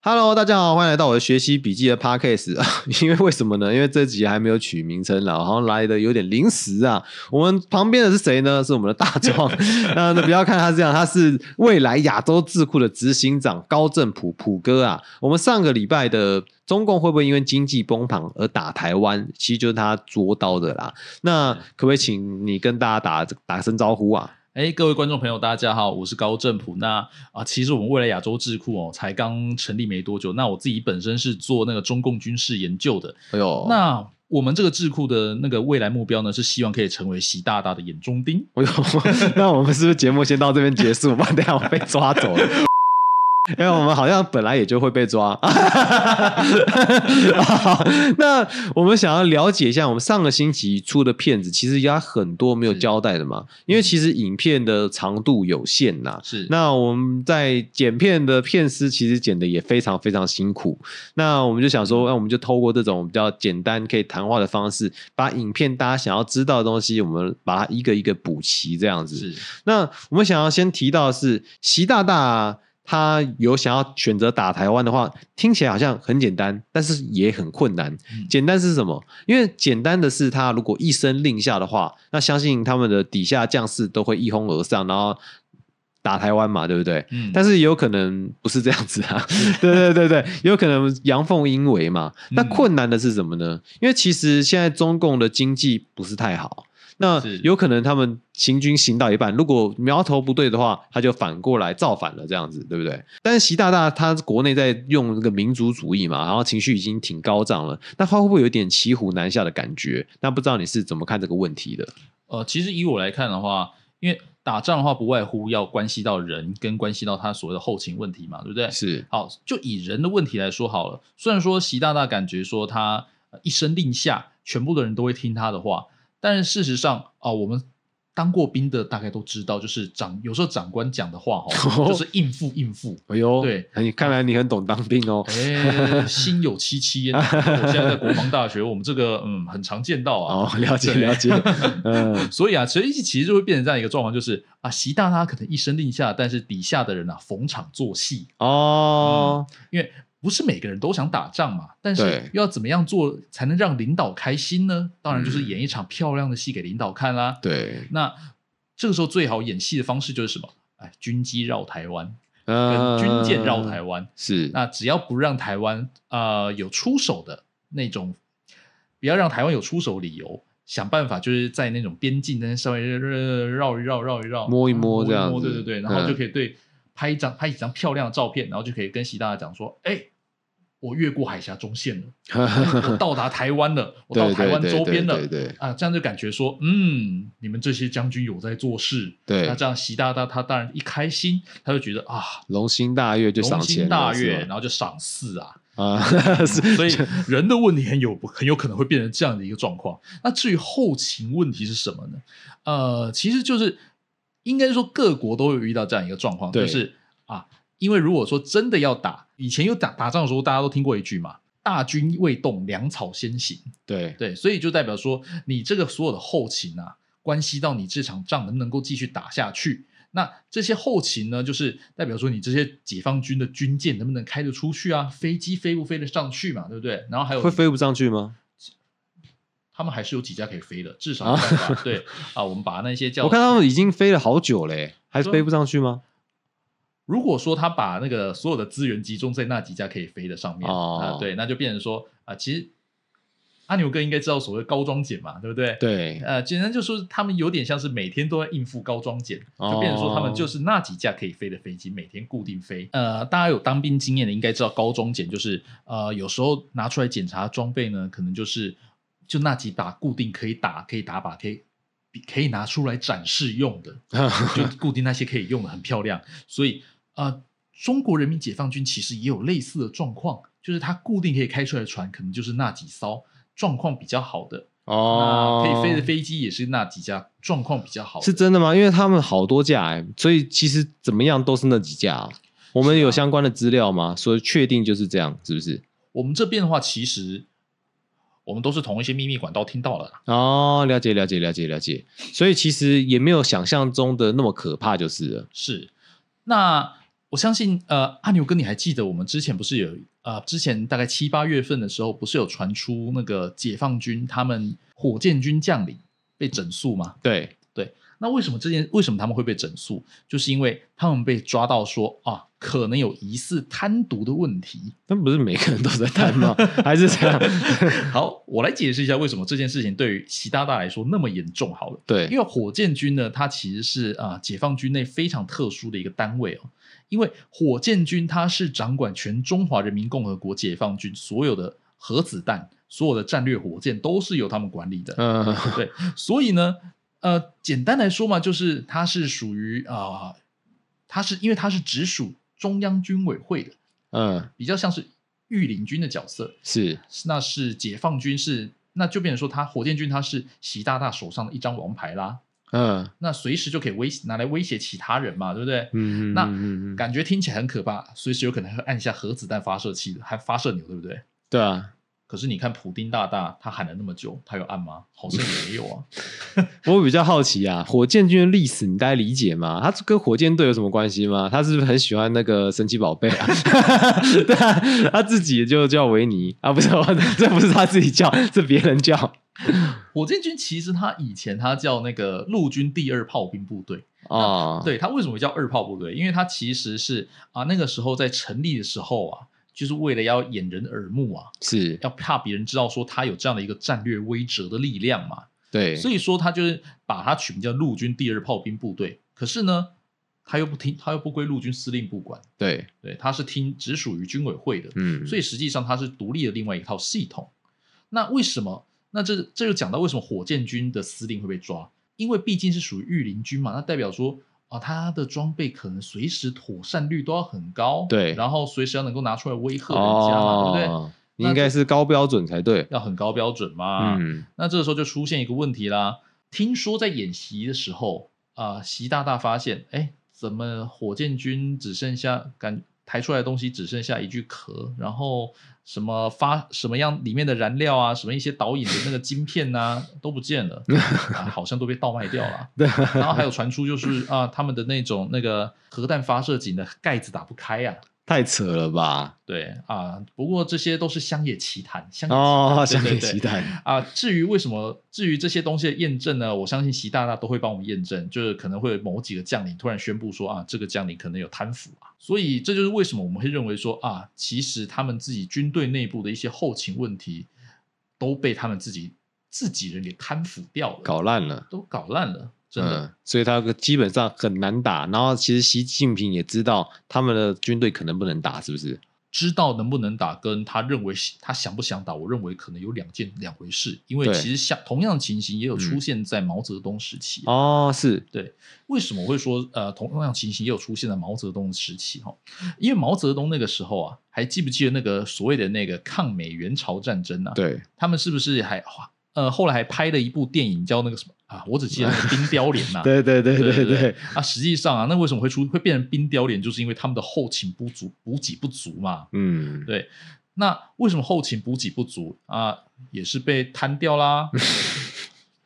Hello，大家好，欢迎来到我的学习笔记的 Podcast 啊！因为为什么呢？因为这集还没有取名称啦，好像来的有点临时啊。我们旁边的是谁呢？是我们的大壮。那不要看他这样，他是未来亚洲智库的执行长高正普普哥啊。我们上个礼拜的中共会不会因为经济崩盘而打台湾？其实就是他捉刀的啦。那可不可以请你跟大家打打声招呼啊？哎，各位观众朋友，大家好，我是高正普。那啊，其实我们未来亚洲智库哦，才刚成立没多久。那我自己本身是做那个中共军事研究的。哎呦，那我们这个智库的那个未来目标呢，是希望可以成为习大大的眼中钉。哎呦，那我们是不是节目先到这边结束？不然等下我被抓走了。因为我们好像本来也就会被抓，那我们想要了解一下，我们上个星期出的片子其实有很多没有交代的嘛，因为其实影片的长度有限呐。是，那我们在剪片的片师其实剪的也非常非常辛苦，那我们就想说，那我们就透过这种比较简单可以谈话的方式，把影片大家想要知道的东西，我们把它一个一个补齐这样子。是，那我们想要先提到的是习大大。他有想要选择打台湾的话，听起来好像很简单，但是也很困难。简单是什么？因为简单的是，他如果一声令下的话，那相信他们的底下将士都会一哄而上，然后打台湾嘛，对不对？嗯。但是有可能不是这样子啊，对对对对，有可能阳奉阴违嘛。那困难的是什么呢？因为其实现在中共的经济不是太好。那有可能他们行军行到一半，如果苗头不对的话，他就反过来造反了，这样子对不对？但是习大大他国内在用这个民族主义嘛，然后情绪已经挺高涨了，那他会不会有点骑虎难下的感觉？那不知道你是怎么看这个问题的？呃，其实以我来看的话，因为打仗的话不外乎要关系到人，跟关系到他所谓的后勤问题嘛，对不对？是。好，就以人的问题来说好了。虽然说习大大感觉说他一声令下，全部的人都会听他的话。但是事实上啊，我们当过兵的大概都知道，就是长有时候长官讲的话哈，就是应付应付。哎呦，对，你看来你很懂当兵哦。哎，心有戚戚焉。我现在在国防大学，我们这个嗯很常见到啊。哦，了解了解。嗯，所以啊，所以其实就会变成这样一个状况，就是啊，习大大可能一声令下，但是底下的人啊逢场作戏哦，因为。不是每个人都想打仗嘛，但是要怎么样做才能让领导开心呢？当然就是演一场漂亮的戏给领导看啦。对，那这个时候最好演戏的方式就是什么？哎，军机绕台湾，跟军舰绕台湾。是，那只要不让台湾呃有出手的那种，不要让台湾有出手理由，想办法就是在那种边境那稍微绕一绕、绕一绕、摸一摸这样，对对对，然后就可以对。拍一张拍几张漂亮的照片，然后就可以跟习大大讲说：“哎，我越过海峡中线了，我到达台湾了，我到台湾周边了。”啊，这样就感觉说：“嗯，你们这些将军有在做事。”对，那这样习大大他当然一开心，他就觉得啊，龙心大悦就赏心大悦，然后就赏赐啊啊，所以人的问题很有很有可能会变成这样的一个状况。那至于后勤问题是什么呢？呃，其实就是。应该说各国都有遇到这样一个状况，就是啊，因为如果说真的要打，以前有打打仗的时候，大家都听过一句嘛，“大军未动，粮草先行”。对对，所以就代表说，你这个所有的后勤啊，关系到你这场仗能不能够继续打下去。那这些后勤呢，就是代表说你这些解放军的军舰能不能开得出去啊？飞机飞不飞得上去嘛？对不对？然后还有会飞不上去吗？他们还是有几架可以飞的，至少对 啊。我们把那些叫我看他们已经飞了好久嘞，还是飞不上去吗？如果说他把那个所有的资源集中在那几架可以飞的上面啊，对，那就变成说啊，其实阿牛哥应该知道所谓高装检嘛，对不对？对，呃，简单就说他们有点像是每天都在应付高装检，就变成说他们就是那几架可以飞的飞机，每天固定飞。呃，大家有当兵经验的应该知道，高装检就是呃，有时候拿出来检查装备呢，可能就是。就那几把固定可以打、可以打靶、可以可以拿出来展示用的，就固定那些可以用的很漂亮。所以呃，中国人民解放军其实也有类似的状况，就是它固定可以开出来的船，可能就是那几艘状况比较好的哦。可以飞的飞机也是那几架状况比较好，是真的吗？因为他们好多架，所以其实怎么样都是那几架。我们有相关的资料吗？所以确定就是这样，是不是？我们这边的话，其实。我们都是从一些秘密管道听到了哦，了解了解了解了解，所以其实也没有想象中的那么可怕，就是了。是，那我相信，呃，阿牛哥，你还记得我们之前不是有呃，之前大概七八月份的时候，不是有传出那个解放军他们火箭军将领被整肃吗？对对，那为什么这件为什么他们会被整肃？就是因为他们被抓到说啊，可能有疑似贪渎的问题。但不是每个人都在贪吗？还是这样？好，我来解释一下为什么这件事情对于习大大来说那么严重。好了，对，因为火箭军呢，它其实是啊解放军内非常特殊的一个单位哦。因为火箭军它是掌管全中华人民共和国解放军所有的核子弹、所有的战略火箭都是由他们管理的。嗯，对，所以呢，呃，简单来说嘛，就是它是属于啊，它是因为它是直属中央军委会的，嗯，比较像是御林军的角色。是，那是解放军是，那就变成说，他火箭军他是习大大手上的一张王牌啦。嗯那随时就可以威拿来威胁其他人嘛，对不对？嗯，那嗯嗯，感觉听起来很可怕，随时有可能会按下核子弹发射器的，还发射钮，对不对？对啊。可是你看普丁大大，他喊了那么久，他有按吗？好像也没有啊。我比较好奇啊，火箭军的历史你大概理解吗？他跟火箭队有什么关系吗？他是不是很喜欢那个神奇宝贝啊？对啊，他自己就叫维尼啊，不是，这不是他自己叫，是别人叫。火箭军其实他以前他叫那个陆军第二炮兵部队啊，对他为什么叫二炮部队？因为他其实是啊那个时候在成立的时候啊，就是为了要掩人耳目啊，是要怕别人知道说他有这样的一个战略威慑的力量嘛。对，所以说他就是把它取名叫陆军第二炮兵部队。可是呢，他又不听，他又不归陆军司令部管，对，对，他是听只属于军委会的，嗯，所以实际上他是独立的另外一套系统。那为什么？那这这就讲到为什么火箭军的司令会被抓？因为毕竟是属于御林军嘛，那代表说啊，他的装备可能随时妥善率都要很高，对然后随时要能够拿出来威吓人家嘛，对不对？应该是高标准才对。要很高标准嘛。嗯，那这个时候就出现一个问题啦。听说在演习的时候，啊、习大大发现，哎，怎么火箭军只剩下感抬出来的东西只剩下一具壳，然后什么发什么样里面的燃料啊，什么一些导引的那个晶片呐、都不见了，啊，好像都被倒卖掉了。对，然后还有传出就是啊，他们的那种那个核弹发射井的盖子打不开呀、太扯了吧？对啊，不过这些都是乡野奇谈，乡野奇谈，啊，至于为什么，至于这些东西的验证呢？我相信习大大都会帮我们验证，就是可能会有某几个将领突然宣布说啊，这个将领可能有贪腐啊，所以这就是为什么我们会认为说啊，其实他们自己军队内部的一些后勤问题都被他们自己自己人给贪腐掉了，搞烂了。都搞烂了，真的。嗯，所以他基本上很难打。然后其实习近平也知道他们的军队可能不能打，是不是？知道能不能打，跟他认为他想不想打，我认为可能有两件两回事。因为其实像同样的情形也有出嗯现在毛泽东时期。哦，是，对，为什么会说呃同样情形也有出现在毛泽东时期哈？因为毛泽东那个时候啊，还记不记得那个所谓的那个抗美援朝战争啊？，对，他们是不是还呃后来还拍了一部电影叫那个什么啊？我只记得那个冰雕连呐、对对对对对对，啊，实际上啊，那为什么会出会变成冰雕连？就是因为他们的后勤不足，补给不足嘛。嗯，对，那为什么后勤补给不足啊？也是被摊掉啦。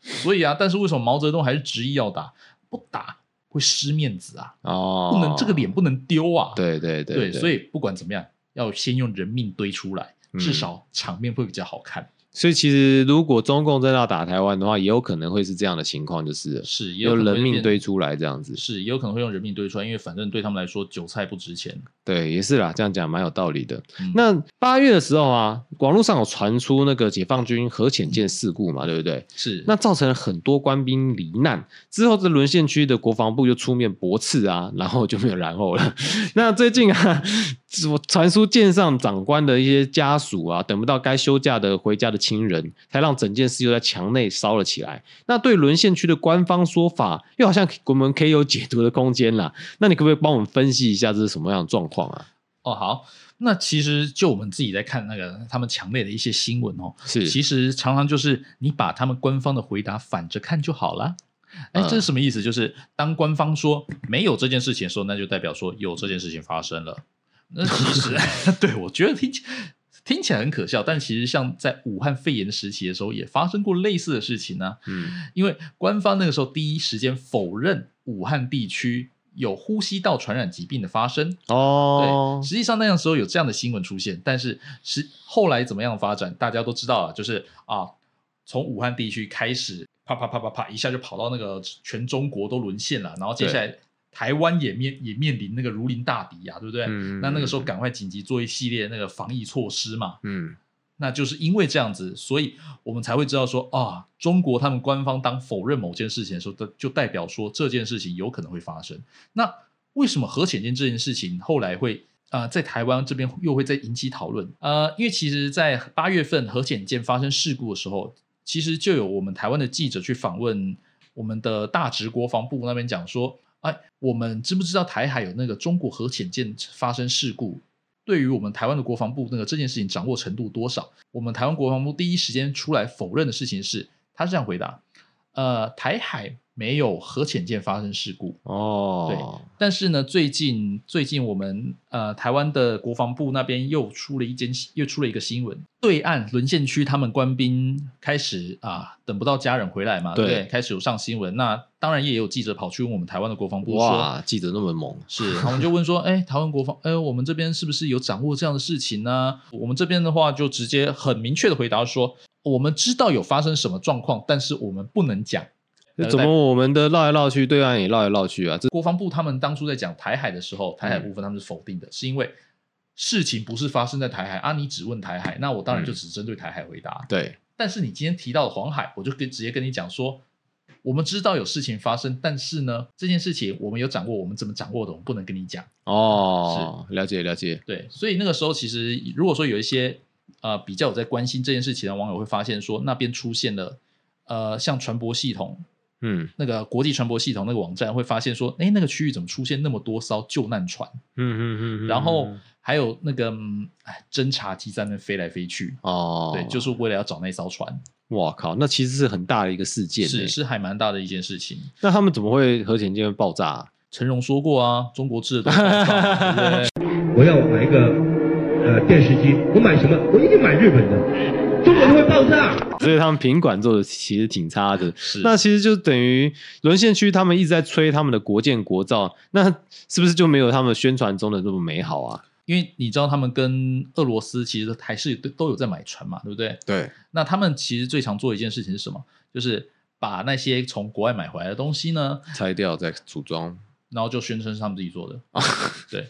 所以啊，但是为什么毛泽东还是执意要打？不打会失面子啊，哦，不能这个脸不能丢啊。对对对对，所以以不管怎么样，要先用人命堆出来，至嗯少场面会比较好看。所以其实如果中共真的要打台湾的话，也有可能会是这样的情况，就是是，也有人命堆出来这样子。是，也有可能会用人命堆出来，因为反正对他们来说，韭菜不值钱。对，也是啦，这样讲蛮有道理的。嗯那八月的时候啊，网络上有传出那个解放军核潜舰事故嘛，对不对？是那造成了很多官兵罹难，之后这沦陷区的国防部就出面驳斥啊，然后就没有然后了。那最近啊，我传输舰上长官的一些家属啊，等不到该休假的回家的亲人，才让整件事又在墙内烧了起来。那对沦陷区的官方说法，又好像我们可以有解读的空间啦。那你可不可以帮我们分析一下这是什么样的状况啊？哦，好，那其实就我们自己在看那个他们墙内的一些新闻哦，是其实常常就是你把他们官方的回答反着看就好了。哎，嗯这是什么意思？就是当官方说没有这件事情的时候，那就代表说有这件事情发生了。那其实 对我觉得听起听起来很可笑，但其实像在武汉肺炎时期的时候，也发生过类似的事情呢、嗯，因为官方那个时候第一时间否认武汉地区有呼吸道传染疾病的发生。哦对，，实际上那样时候有这样的新闻出现，但是是后来怎么样发展，大家都知道了，就是啊，从武汉地区开始，啪啪啪啪啪，一下就跑到那个全中国都沦陷了，然后接下来台湾也面也面临那个如临大敌啊，对不对？嗯那那个时候赶快紧急做一系列那个防疫措施嘛，嗯那就是因为这样子，所以我们才会知道说啊，中国他们官方当否认某件事情的时候，就代表说这件事情有可能会发生。那为什么核潜舰这件事情后来会呃在台湾这边又会再引起讨论？呃，因为其实，在八月份核潜舰发生事故的时候，其实就有我们台湾的记者去访问我们的大直国防部那边讲说，哎，我们知不知道台海有那个中国核潜舰发生事故？对于我们台湾的国防部那个这件事情掌握程度多少？我们台湾国防部第一时间出来否认的事情是，他是这样回答：呃，台海没有核潜舰发生事故，哦，对但是呢，最近最近我们呃台湾的国防部那边又出了一件又出了一个新闻，对岸沦陷区他们官兵开始啊等不到家人回来嘛，对？开始有上新闻，那当然也有记者跑去问我们台湾的国防部说，哇，记者那么猛，是，我们就问说，哎，台湾国防，哎，我们这边是不是有掌握这样的事情呢？我们这边的话，就直接很明确的回答说，我们知道有发生什么状况，但是我们不能讲。呃怎么我们的绕来绕去，对岸也绕来绕去啊？这国防部他们当初在讲台海的时候，台海部分他们是否定的，是因为事情不是发生在台海啊，你只问台海，那我当然就只针对台海回答。对，但是你今天提到的黄海，我就跟直接跟你讲说，我们知道有事情发生，但是呢，这件事情我们有掌握，我们怎么掌握的，我们不能跟你讲。哦，了解了解，对，所以那个时候其实如果说有一些呃比较有在关心这件事情的网友会发现说，那边出现了呃像传播系统嗯那个国际传播系统那个网站会发现说，哎，那个区域怎么出现那么多艘救难船？嗯嗯嗯，然后还有那个侦察机在那边飞来飞去，哦，对，就是为了要找那艘船，哇靠，那其实是很大的一个事件欸，是是还蛮大的一件事情。那他们怎么会核潜舰会爆炸啊？陈荣说过啊，中国制的都是爆炸对对？我要买一个呃电视机，我买什么？我一定买日本的，中国就会爆炸。所以他们品管做的其实挺差的。是那其实就等于沦陷区，他们一直在吹他们的国建国造，那是不是就没有他们宣传中的那么美好啊？因为你知道他们跟俄罗斯其实还是都都有在买船嘛，对不对？对，那他们其实最常做的一件事情是什么？就是把那些从国外买回来的东西呢，拆掉再组装。然后就宣称是他们自己做的。对，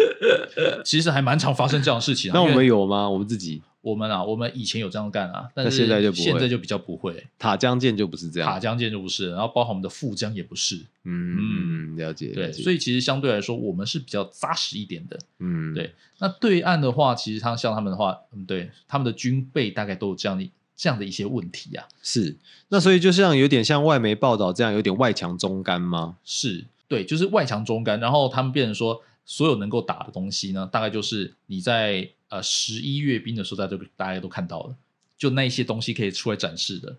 其实还蛮常发生这样的事情、啊。那我们有吗？我们自己我们啊，我们以前有这样干啊，但是现在就不会现在就比较不会。塔江舰就不是这样。塔江舰就不是，然后包含我们的富江也不是。嗯嗯，了解。对，解所以其实相对来说，我们是比较扎实一点的。嗯，对，那对岸的话，其实他像他们的话，嗯，对，他们的军备大概都有这样的这样的一些问题啊。是。那所以就像有点像外媒报道这样，有点外强中干吗？是对，就是外强中干，然后他们变成说，所有能够打的东西呢，大概就是你在呃十一阅兵的时候，大家都大家都看到了，就那一些东西可以出来展示的，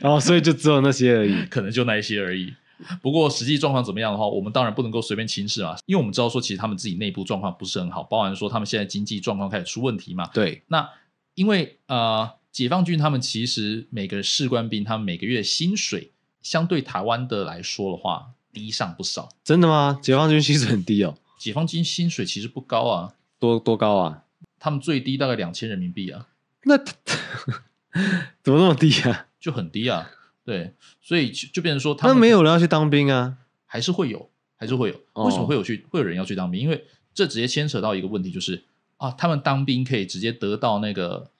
然 后所以就只有那些而已。可能就那一些而已。不过实际状况怎么样的话，我们当然不能够随便轻视嘛，因为我们知道说，其实他们自己内部状况不是很好，包含说他们现在经济状况开始出问题嘛。对，那因为呃，解放军他们其实每个士官兵他们每个月薪水，相对台湾的来说的话，低上不少。真的吗？解放军薪水很低哦，解放军薪水其实不高啊，多多高啊？他们最低大概两千人民币啊，那 怎么那么低啊？就很低啊。对，所以就就变成说他们那没有人要去当兵啊？还是会有，还是会有。哦为什么会有去会有人要去当兵？因为这直接牵扯到一个问题，就是啊，他们当兵可以直接得到那个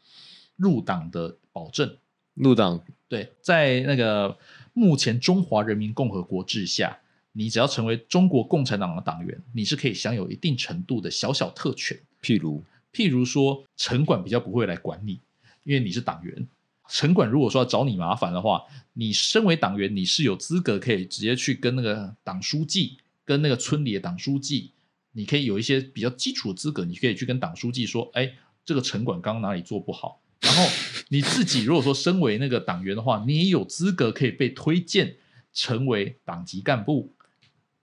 入党的保证。入党对，在那个目前中华人民共和国治下，你只要成为中国共产党的党员，你是可以享有一定程度的小小特权。譬如譬如说，城管比较不会来管你，因为你是党员。城管如果说要找你麻烦的话，你身为党员，你是有资格可以直接去跟那个党书记、跟那个村里的党书记，你可以有一些比较基础的资格，你可以去跟党书记说：“哎，这个城管刚刚哪里做不好。”然后你自己如果说身为那个党员的话，你也有资格可以被推荐成为党级干部。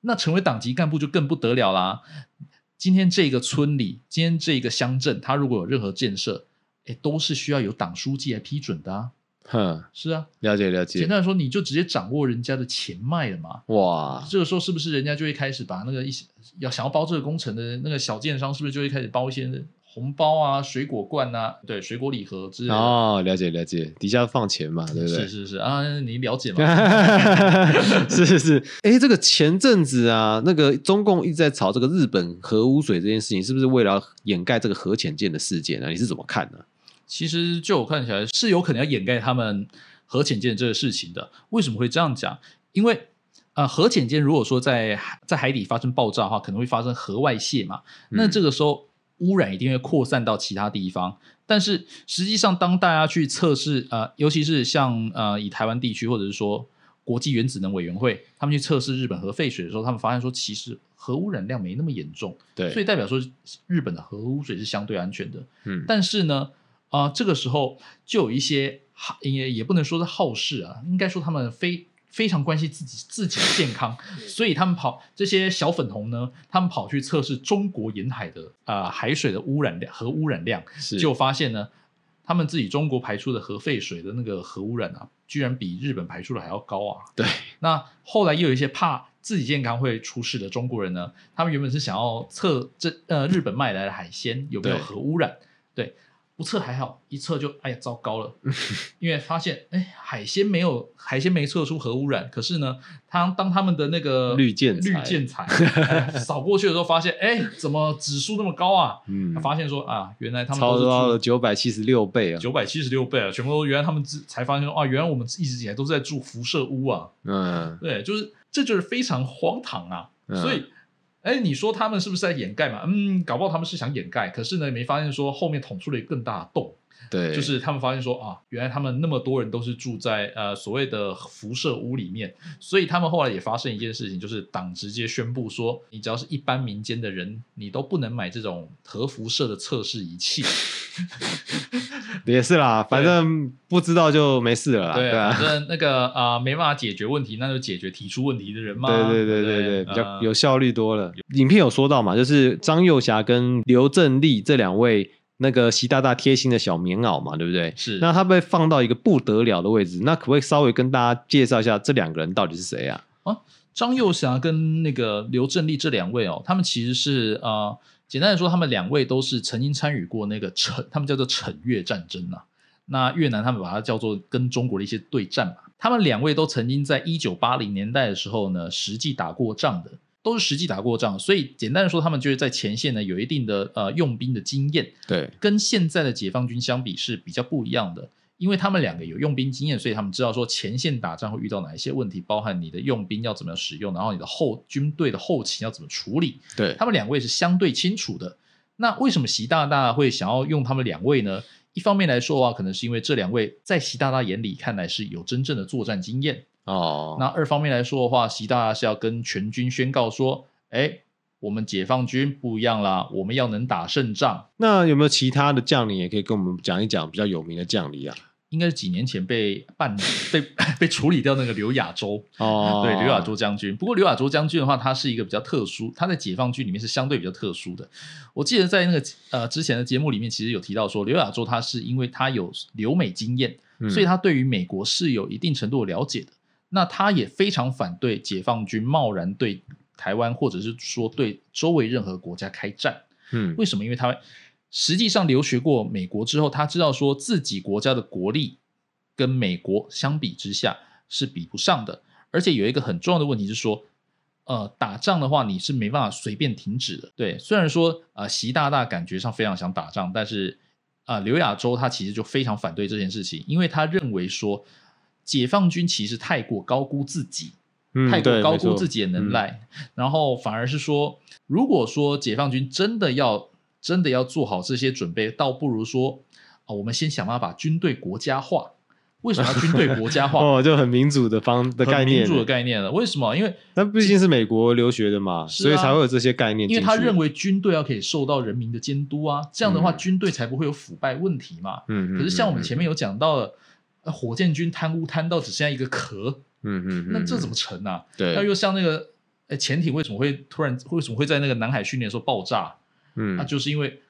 那成为党籍干部就更不得了啦！今天这个村里，今天这个乡镇，它如果有任何建设，哎，都是需要有党书记来批准的啊。哼，是啊，了解了解。简单来说，你就直接掌握人家的钱脉了嘛。哇，这个时候是不是人家就会开始把那个一些要想要包这个工程的那个小建商，是不是就会开始包一些红包啊、水果罐啊、对，水果礼盒之类的？哦，了解了解，底下放钱嘛，对不对？是是是啊，你了解吗？是 是是，哎，这个前阵子啊，那个中共一直在炒这个日本核污水这件事情，是不是为了掩盖这个核潜舰的事件呢？你是怎么看呢？其实就我看起来是有可能要掩盖他们核潜舰这个事情的。为什么会这样讲？因为呃，核潜舰如果说在在海底发生爆炸的话，可能会发生核外泄嘛，那这个时候污染一定会扩散到其他地方。但是实际上，当大家去测试呃，尤其是像呃以台湾地区或者是说国际原子能委员会，他们去测试日本核废水的时候，他们发现说，其实核污染量没那么严重，对，所以代表说日本的核污水是相对安全的。嗯，但是呢。啊，这个时候就有一些也也不能说是好事啊，应该说他们非非常关心自己自己的健康，所以他们跑这些小粉红呢，他们跑去测试中国沿海的啊海水的污染量和污染量，就发现呢，他们自己中国排出的核废水的那个核污染啊，居然比日本排出的还要高啊！对，那后来又有一些怕自己健康会出事的中国人呢，他们原本是想要测这呃日本卖来的海鲜有没有核污染，对。不测还好，一测就哎呀糟糕了，因为发现哎海鲜没有海鲜没测出核污染，可是呢，他当他们的那个绿建绿建材扫过去的时候，发现哎怎么指数那么高啊？嗯，发现说啊原来他们超高了九百七十六倍啊，九百七十六倍啊，全部都原来他们才发现说啊原来我们一直以来都是在住辐射屋啊，嗯，对，就是这就是非常荒唐啊，所以。哎，你说他们是不是在掩盖嘛？嗯，搞不好他们是想掩盖，可是呢，没发现说后面捅出了一个更大的洞。对，就是他们发现说啊，原来他们那么多人都是住在呃所谓的辐射屋里面，所以他们后来也发生一件事情，就是党直接宣布说，你只要是一般民间的人，你都不能买这种核辐射的测试仪器。也是啦，反正不知道就没事了啦。对啊，反正那个啊没办法解决问题，那就解决提出问题的人嘛。对对对对对，比较有效率多了。影片有说到嘛，就是张幼霞跟刘正利这两位。那个习大大贴心的小棉袄嘛，对不对？是。那他被放到一个不得了的位置，那可不可以稍微跟大家介绍一下这两个人到底是谁啊？啊，张幼霞跟那个刘振利这两位哦，他们其实是呃，简单的说，他们两位都是曾经参与过那个陈，他们叫做陈越战争啊。那越南他们把它叫做跟中国的一些对战嘛。他们两位都曾经在一九八零年代的时候呢，实际打过仗的。都是实际打过仗，所以简单的说，他们就是在前线呢有一定的呃用兵的经验。对，跟现在的解放军相比是比较不一样的，因为他们两个有用兵经验，所以他们知道说前线打仗会遇到哪一些问题，包含你的用兵要怎么样使用，然后你的后军队的后勤要怎么处理。对他们两位是相对清楚的。那为什么习大大会想要用他们两位呢？一方面来说的话，可能是因为这两位在习大大眼里看来是有真正的作战经验。哦，那二方面来说的话，习大大是要跟全军宣告说，哎，我们解放军不一样啦，我们要能打胜仗。那有没有其他的将领也可以跟我们讲一讲比较有名的将领啊？应该是几年前被办被 被处理掉那个刘亚洲哦，对，刘亚洲将军。不过刘亚洲将军的话，他是一个比较特殊，他在解放军里面是相对比较特殊的。我记得在那个呃之前的节目里面，其实有提到说，刘亚洲他是因为他有留美经验，所以他对于美国是有一定程度的了解的。那他也非常反对解放军贸然对台湾，或者是说对周围任何国家开战。嗯，为什么？因为他实际上留学过美国之后，他知道说自己国家的国力跟美国相比之下是比不上的。而且有一个很重要的问题是说，呃，打仗的话你是没办法随便停止的。对，虽然说啊，习大大感觉上非常想打仗，但是啊，刘亚洲他其实就非常反对这件事情，因为他认为说。解放军其实太过高估自己，太过高估自己的能耐，然后反而是说，如果说解放军真的要真的要做好这些准备，倒不如说啊，我们先想办法把军队国家化。为什么要军队国家化？哦，就很民主的方的概念，民主的概念了。为什么？因为那毕竟是美国留学的嘛，所以才会有这些概念。因为他认为军队要可以受到人民的监督啊，这样的话军队才不会有腐败问题嘛。嗯，可是像我们前面有讲到的。火箭军贪污贪到只剩下一个壳，嗯嗯，那这怎么成啊？对，那又像那个，潜艇为什么会突然为什么会在那个南海训练时候爆炸？嗯，那就是因为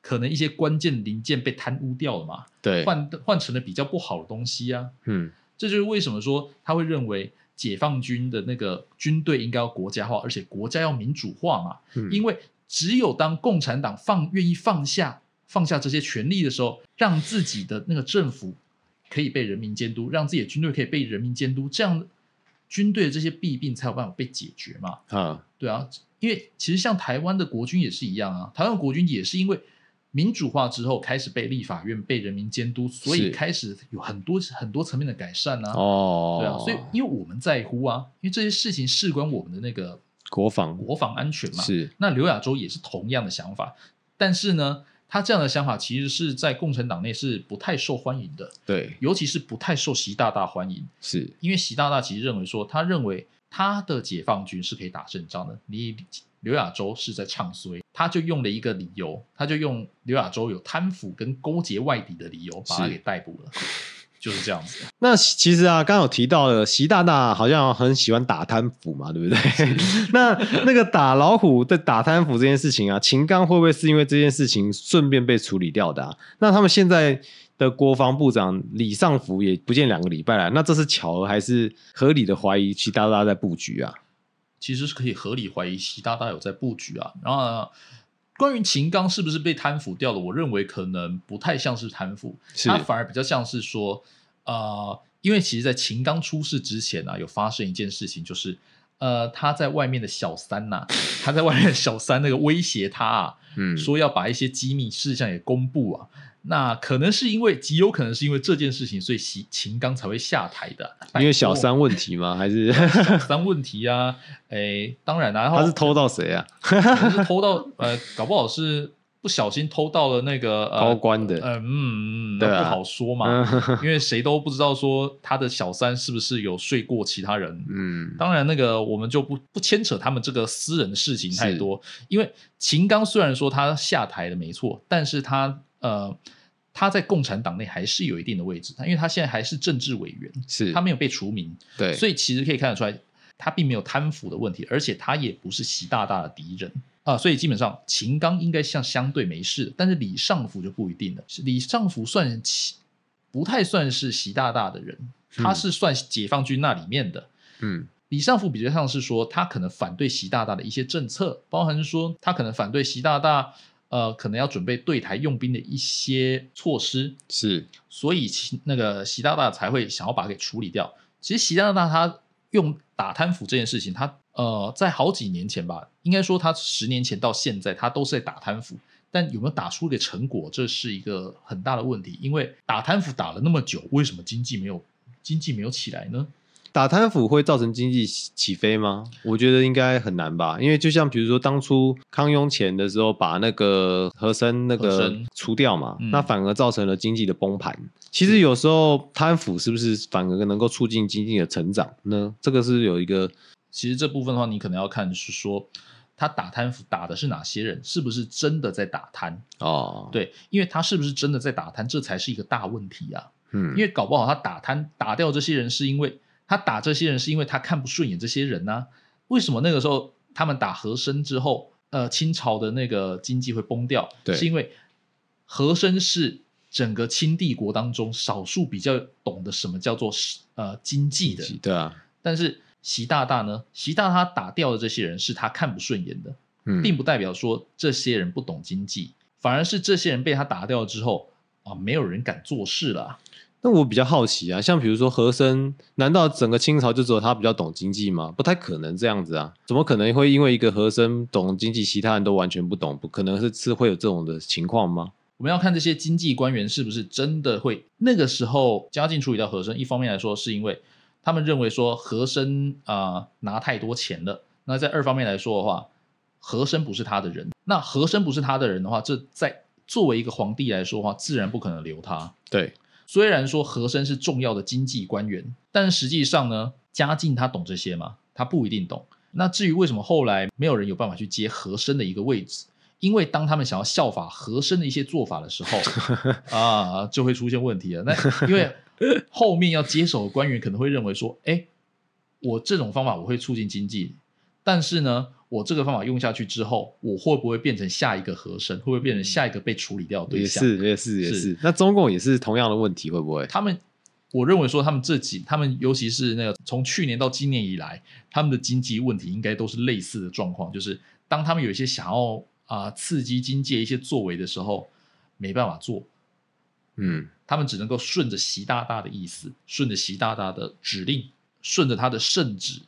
可能一些关键零件被贪污掉了嘛，对，换换成了比较不好的东西啊。嗯这就是为什么说他会认为解放军的那个军队应该要国家化，而且国家要民主化嘛。嗯，因为只有当共产党放愿意放下放下这些权利的时候，让自己的那个政府可以被人民监督，让自己的军队可以被人民监督，这样军队的这些弊病才有办法被解决嘛。啊，对啊，因为其实像台湾的国军也是一样啊，台湾的国军也是因为民主化之后开始被立法院、被人民监督，所以是开始有很多很多层面的改善啊。哦，对啊，所以因为我们在乎啊，因为这些事情事关我们的那个国防国防安全嘛。是那刘亚洲也是同样的想法，但是呢，他这样的想法其实是在共产党内是不太受欢迎的，对，尤其是不太受习大大欢迎，是。因为习大大其实认为说，他认为他的解放军是可以打胜仗的，你刘亚洲是在唱衰，他就用了一个理由，他就用刘亚洲有贪腐跟勾结外敌的理由把他是。给逮捕了，就是这样子。那其实啊，刚刚有提到了，习大大好像很喜欢打贪腐嘛，对不对？那那个打老虎的打贪腐这件事情啊，秦刚会不会是因为这件事情顺便被处理掉的、啊？那他们现在的国防部长李尚福也不见两个礼拜了，那这是巧合还是合理的怀疑习大大在布局啊？其实是可以合理怀疑习大大有在布局啊。然后呢关于秦刚是不是被贪腐掉了，我认为可能不太像是贪腐，是。他反而比较像是说，呃，因为其实，在秦刚出事之前呢、啊，有发生一件事情，就是呃，他在外面的小三呐、他在外面的小三那个威胁他啊，嗯，说要把一些机密事项也公布啊。那可能是因为极有可能是因为这件事情，所以秦秦刚才会下台的。因为小三问题吗？还是 小三问题啊，诶，当然啦、然后他是偷到谁啊？可能是偷到呃，搞不好是不小心偷到了那个、呃、高官的。呃，嗯嗯，那不好说嘛，因为谁都不知道说他的小三是不是有睡过其他人。嗯，当然，那个我们就不不牵扯他们这个私人的事情太多，因为秦刚虽然说他下台了没错，但是他呃他在共产党内还是有一定的位置，他因为他现在还是政治委员，是。他没有被除名，对，所以其实可以看得出来，他并没有贪腐的问题，而且他也不是习大大的敌人啊，所以基本上秦刚应该像相对没事，但是李尚福就不一定了。李尚福算习不太算是习大大的人，他是算解放军那里面的。嗯李尚福比较像是说，他可能反对习大大的一些政策，包含说他可能反对习大大，呃，可能要准备对台用兵的一些措施，是所以其那个习大大才会想要把它给处理掉。其实习大大他用打贪腐这件事情，他呃在好几年前吧，应该说他十年前到现在，他都是在打贪腐。但有没有打出一个成果，这是一个很大的问题。因为打贪腐打了那么久，为什么经济没有经济没有起来呢？打贪腐会造成经济起起飞吗？我觉得应该很难吧，因为就像比如说当初康雍乾的时候，把那个和珅那个除掉嘛，嗯那反而造成了经济的崩盘。其实有时候贪腐是不是反而能够促进经济的成长呢？这个是有一个其实这部分的话，你可能要看是说，他打贪腐打的是哪些人，是不是真的在打贪？哦，，对，因为他是不是真的在打贪，这才是一个大问题啊。嗯，因为搞不好他打贪打掉这些人，是因为他打这些人是因为他看不顺眼这些人呢、为什么那个时候他们打和珅之后，呃，清朝的那个经济会崩掉？对是因为和珅是整个清帝国当中少数比较懂得什么叫做呃经济的，对啊，但是习大大呢，习大大打掉的这些人是他看不顺眼的，嗯，并不代表说这些人不懂经济，反而是这些人被他打掉之后啊，没有人敢做事了啊。那我比较好奇啊，像比如说和珅，难道整个清朝就只有他比较懂经济吗？不太可能这样子啊，怎么可能会因为一个和珅懂经济，其他人都完全不懂？不可能是是会有这种的情况吗？我们要看这些经济官员是不是真的会那个时候嘉靖处理掉和珅，一方面来说是因为他们认为说和珅啊、拿太多钱了，那在二方面来说的话，和珅不是他的人，那和珅不是他的人的话，这在作为一个皇帝来说的话，自然不可能留他。对，虽然说和珅是重要的经济官员，但实际上呢，嘉靖他懂这些吗？他不一定懂。那至于为什么后来没有人有办法去接和珅的一个位置，因为当他们想要效法和珅的一些做法的时候，啊，就会出现问题了。那因为 后面要接手的官员可能会认为说，哎，我这种方法我会促进经济，但是呢，我这个方法用下去之后，我会不会变成下一个和珅？会不会变成下一个被处理掉的对也象？是也是也是是。那中共也是同样的问题，会不会？他们，我认为说他们这几，他们尤其是那个从去年到今年以来，他们的经济问题应该都是类似的状况，就是当他们有一些想要啊、刺激经济的一些作为的时候，没办法做，嗯，他们只能够顺着习大大的意思，顺着习大大的指令，顺着他的圣旨，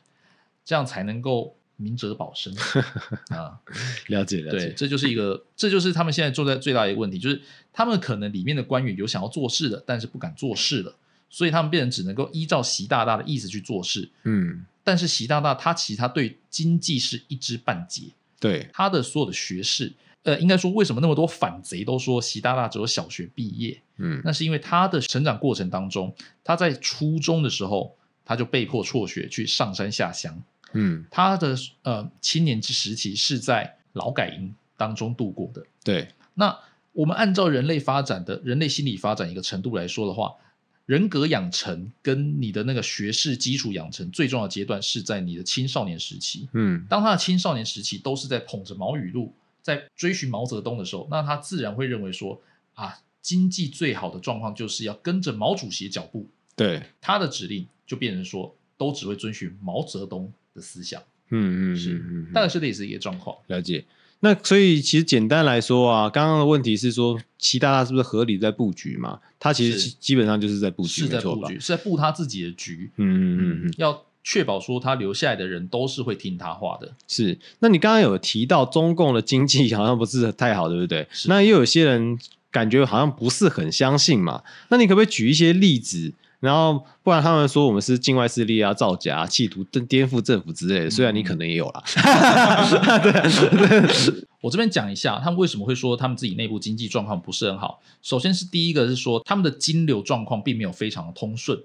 这样才能够明哲保身 啊。了解了对，解。这就是一个，这就是他们现在做在最大的一个问题，就是他们可能里面的官员有想要做事的，但是不敢做事了，所以他们变成只能够依照习大大的意思去做事。嗯，但是习大大他其实他对经济是一知半解，对，他的所有的学士，呃，应该说为什么那么多反贼都说习大大只有小学毕业？嗯那是因为他的成长过程当中，他在初中的时候他就被迫辍学去上山下乡，嗯，他的呃青年之时期是在劳改营当中度过的。对，那我们按照人类发展的人类心理发展一个程度来说的话，人格养成跟你的那个学识基础养成最重要的阶段是在你的青少年时期。嗯当他的青少年时期都是在捧着毛语录，在追寻毛泽东的时候，那他自然会认为说啊，经济最好的状况就是要跟着毛主席脚步，对，他的指令就变成说都只会遵循毛泽东的思想，嗯嗯是嗯嗯，大概是类似一个状况。了解。那所以其实简单来说啊，刚刚的问题是说习大大是不是合理在布局嘛？他其实基基本上就是在布局，是在？布局，是在布他自己的局，嗯嗯嗯嗯，要确保说他留下来的人都是会听他话的。是。那你刚刚有提到中共的经济好像不是太好，对不对？那又有些人感觉好像不是很相信嘛。那你可不可以举一些例子？然后不然他们说我们是境外势力啊、造假、啊、企图颠颠覆政府之类的。虽然你可能也有啦，我这边讲一下，他们为什么会说他们自己内部经济状况不是很好。首先是第一个是说，他们的金流状况并没有非常的通顺，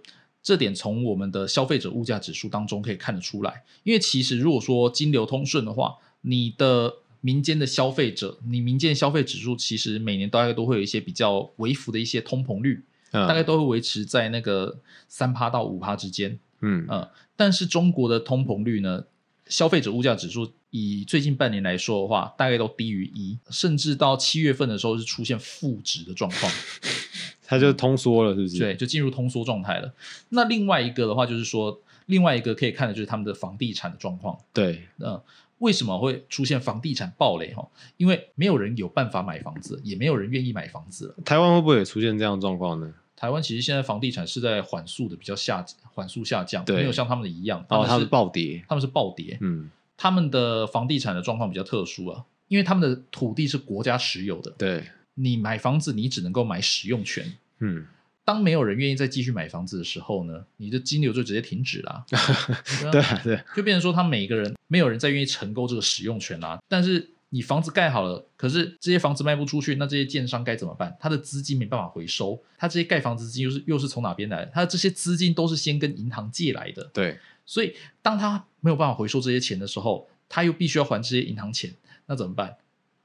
这点从我们的消费者物价指数当中可以看得出来。因为其实如果说金流通顺的话，你的民间的消费者，你民间消费指数其实每年大概都会有一些比较微幅的一些通膨率，嗯大概都会维持在那个三趴到五趴之间。嗯嗯，但是中国的通膨率呢，消费者物价指数以最近半年来说的话，大概都低于一，甚至到七月份的时候是出现负值的状况，它就通缩了，是不是？对，就进入通缩状态了。那另外一个的话，就是说，另外一个可以看的就是他们的房地产的状况。对，嗯，为什么会出现房地产暴雷？哈，因为没有人有办法买房子，也没有人愿意买房子了。台湾会不会也出现这样的状况呢？台湾其实现在房地产是在缓速的比较下缓速下降，对没有像他们的一样，哦，它是们是暴跌，他们是暴跌，嗯，他们的房地产的状况比较特殊啊，因为他们的土地是国家持有的，对，你买房子你只能够买使用权。嗯，当没有人愿意再继续买房子的时候呢，你的金流就直接停止啦。对对啊，就变成说他每个人没有人再愿意承购这个使用权啦。但是你房子盖好了，可是这些房子卖不出去，那这些建商该怎么办？他的资金没办法回收，他这些盖房子资金又是又是从哪边来的？他的这些资金都是先跟银行借来的。对，所以当他没有办法回收这些钱的时候，他又必须要还这些银行钱，那怎么办？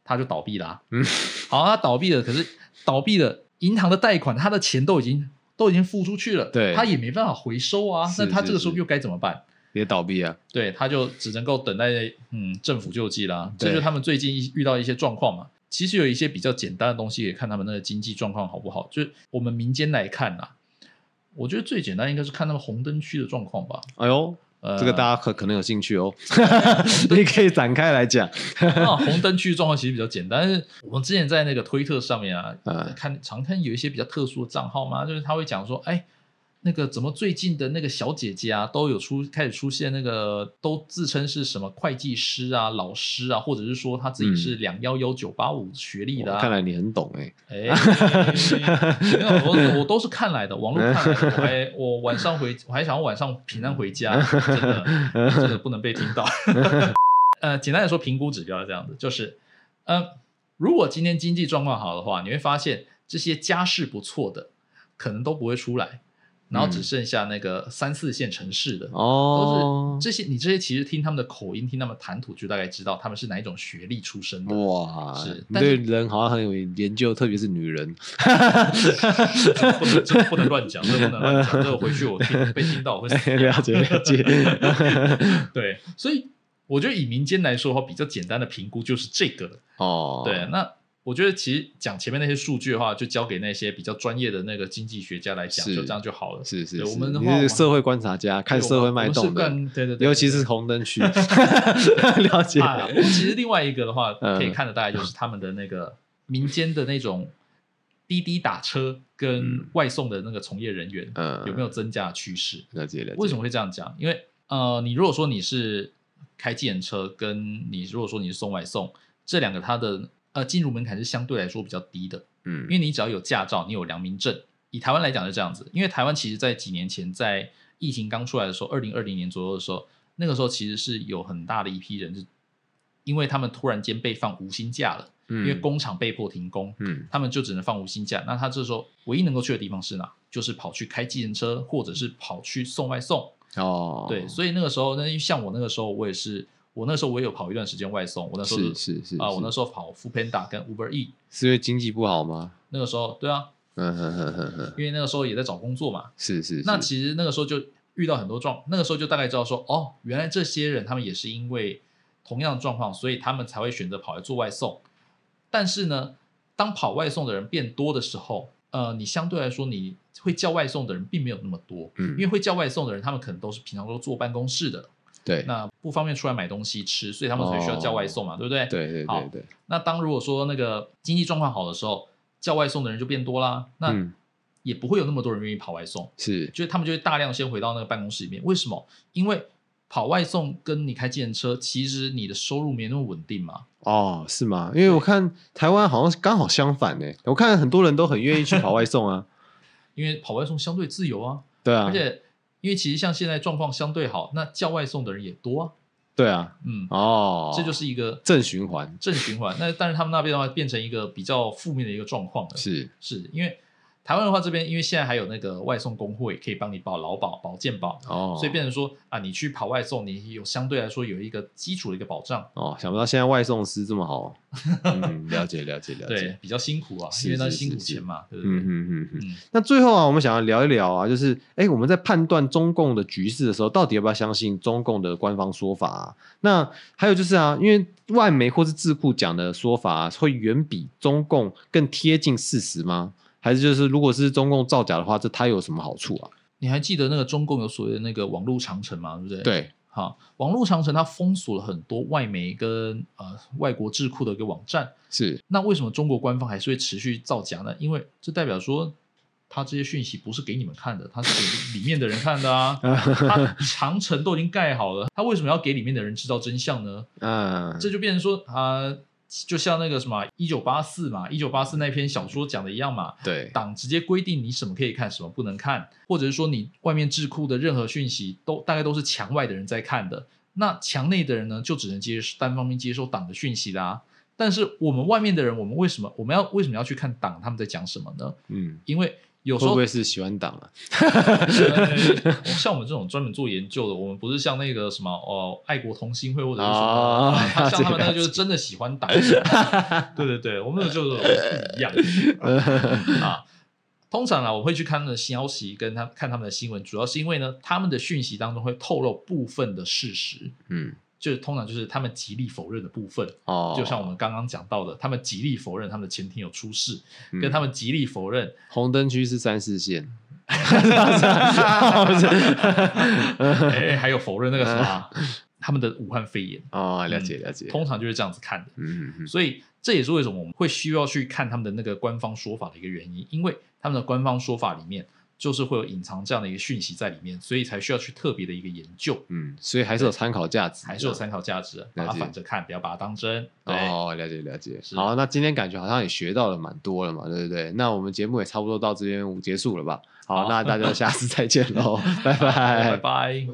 他就倒闭啦、嗯，好，他倒闭了，可是倒闭了，银行的贷款，他的钱都已经都已经付出去了，对他也没办法回收啊。是那他这个时候又该怎么办？也倒闭啊，对，他就只能够等待嗯政府救济啦。这就是他们最近遇到一些状况嘛。其实有一些比较简单的东西，也看他们那个经济状况好不好。就是我们民间来看啦，我觉得最简单应该是看那个红灯区的状况吧。哎呦，呃，这个大家可可能有兴趣哦，你可以展开来讲，那，红灯区的状况其实比较简单，是我们之前在那个推特上面啊，嗯看常看有一些比较特殊的账号嘛，就是他会讲说，哎，那个怎么最近的那个小姐姐啊，都有出开始出现那个都自称是什么会计师啊、老师啊，或者是说他自己是两幺幺九八五学历的、啊嗯看来你很懂哎，哎，没有，我我都是看来的，网络看来的。我还 我晚上回，我还想要晚上平安回家，真的，这个不能被听到。呃，简单来说，评估指标是这样子，就是，呃，如果今天经济状况好的话，你会发现这些家世不错的，可能都不会出来，然后只剩下那个三四线城市的。哦都是，这些，你这些其实听他们的口音，听他们谈吐，就大概知道他们是哪一种学历出身的。哇，是是对人好像很有研究，特别是女人，不能，这不能乱讲，这不能乱讲，这个回去我听被听到我会死 掉。了解了解，对，所以我觉得以民间来说的话，比较简单的评估就是这个了。哦，对，那我觉得其实讲前面那些数据的话，就交给那些比较专业的那个经济学家来讲，就这样就好了。是是是，我们的你话是社会观察家，看社会脉动的，更对对对，尤其是红灯区，了解。啊，其实另外一个的话，嗯可以看的大概就是他们的那个民间的那种滴滴打车跟外送的那个从业人员，嗯有没有增加的趋势？了解了解。为什么会这样讲？因为呃，你如果说你是开计程车，跟你如果说你是送外送，这两个它的呃进入门槛是相对来说比较低的，嗯因为你只要有驾照，你有良民证。以台湾来讲是这样子，因为台湾其实在几年前在疫情刚出来的时候，二零二零年左右的时候，那个时候其实是有很大的一批人是，因为他们突然间被放无薪假了，嗯因为工厂被迫停工，嗯他们就只能放无薪假。那他这时候唯一能够去的地方是哪？就是跑去开计程车，或者是跑去送外送。哦，对，所以那个时候，那像我那个时候，我也是，我那时候我也有跑一段时间外送。我那时候是是是啊、我那时候跑 f o o Panda 跟 Uber E。是因为经济不好吗？那个时候，对啊，嗯哼哼哼哼，因为那个时候也在找工作嘛。是是。是那其实那个时候就遇到很多状，那个时候就大概知道说，哦，原来这些人他们也是因为同样的状况，所以他们才会选择跑来做外送。但是呢，当跑外送的人变多的时候，呃，你相对来说你会叫外送的人并没有那么多，嗯因为会叫外送的人他们可能都是平常都坐办公室的，对那不方便出来买东西吃，所以他们才需要叫外送嘛，对不对？。对对好对对，那当如果说那个经济状况好的时候，叫外送的人就变多啦，那嗯也不会有那么多人愿意跑外送。是就是他们就会大量先回到那个办公室里面。为什么？因为跑外送跟你开计程车，其实你的收入没那么稳定嘛。哦是吗？因为我看台湾好像刚好相反呢，我看很多人都很愿意去跑外送啊，因为跑外送相对自由啊，对啊而，且因为其实像现在状况相对好，那叫外送的人也多啊。对啊，嗯，哦，这就是一个正循环，正循环。那但是他们那边的话，变成一个比较负面的一个状况了。是是因为台湾的话，这边因为现在还有那个外送工会可以帮你保劳保、保健保，哦，所以变成说啊，你去跑外送，你有相对来说有一个基础的一个保障。哦，想不到现在外送师这么好，嗯，了解了解了对解，，比较辛苦啊，是因为那辛苦钱嘛，对不对？嗯嗯嗯那最后啊，我们想要聊一聊啊，就是哎，我们在判断中共的局势的时候，到底要不要相信中共的官方说法啊？那还有就是啊，因为外媒或是智库讲的说法、啊，会远比中共更贴近事实吗？还是就是如果是中共造假的话，这它有什么好处啊？你还记得那个中共有所谓的那个网络长城吗，对不对？，对，哈，网络长城它封锁了很多外媒跟呃外国智库的一个网站，是那为什么中国官方还是会持续造假呢？因为这代表说。他这些讯息不是给你们看的，他是给里面的人看的啊！他长城都已经盖好了，他为什么要给里面的人知道真相呢？嗯，这就变成说啊、就像那个什么一九八四嘛，一九八四那篇小说讲的一样嘛，对，党直接规定你什么可以看，什么不能看，或者是说你外面智库的任何讯息都大概都是墙外的人在看的，那墙内的人呢就只能接单方面接收党的讯息啦。但是我们外面的人，我们为什么我们要为什么要去看党他们在讲什么呢？嗯，因为有时候会不会是喜欢党啊？呃像我们这种专门做研究的，我们不是像那个什么哦，爱国同心会或者是什么，哦啊像他们那个就是真的喜欢党。对对对，我们就是不一样 啊。通常啊，我会去看他们的消息，跟他看他们的新闻，主要是因为呢，他们的讯息当中会透露部分的事实，嗯，就是通常就是他们极力否认的部分。哦，就像我们刚刚讲到的，他们极力否认他们的前庭有出事，嗯跟他们极力否认红灯区是三四线，哎，还有否认那个什么啊他们的武汉肺炎，哦，了解了解，通常就是这样子看的。嗯嗯嗯，所以这也是为什么我们会需要去看他们的那个官方说法的一个原因，因为他们的官方说法里面就是会有隐藏这样的一个讯息在里面，所以才需要去特别的一个研究，嗯，所以还是有参考价值，还是有参考价值的，把它反着看，不要把它当真。对，哦，了解了解。好，那今天感觉好像也学到了蛮多了嘛，对不对？那我们节目也差不多到这边结束了吧？好，好那大家下次再见喽，拜拜拜。拜。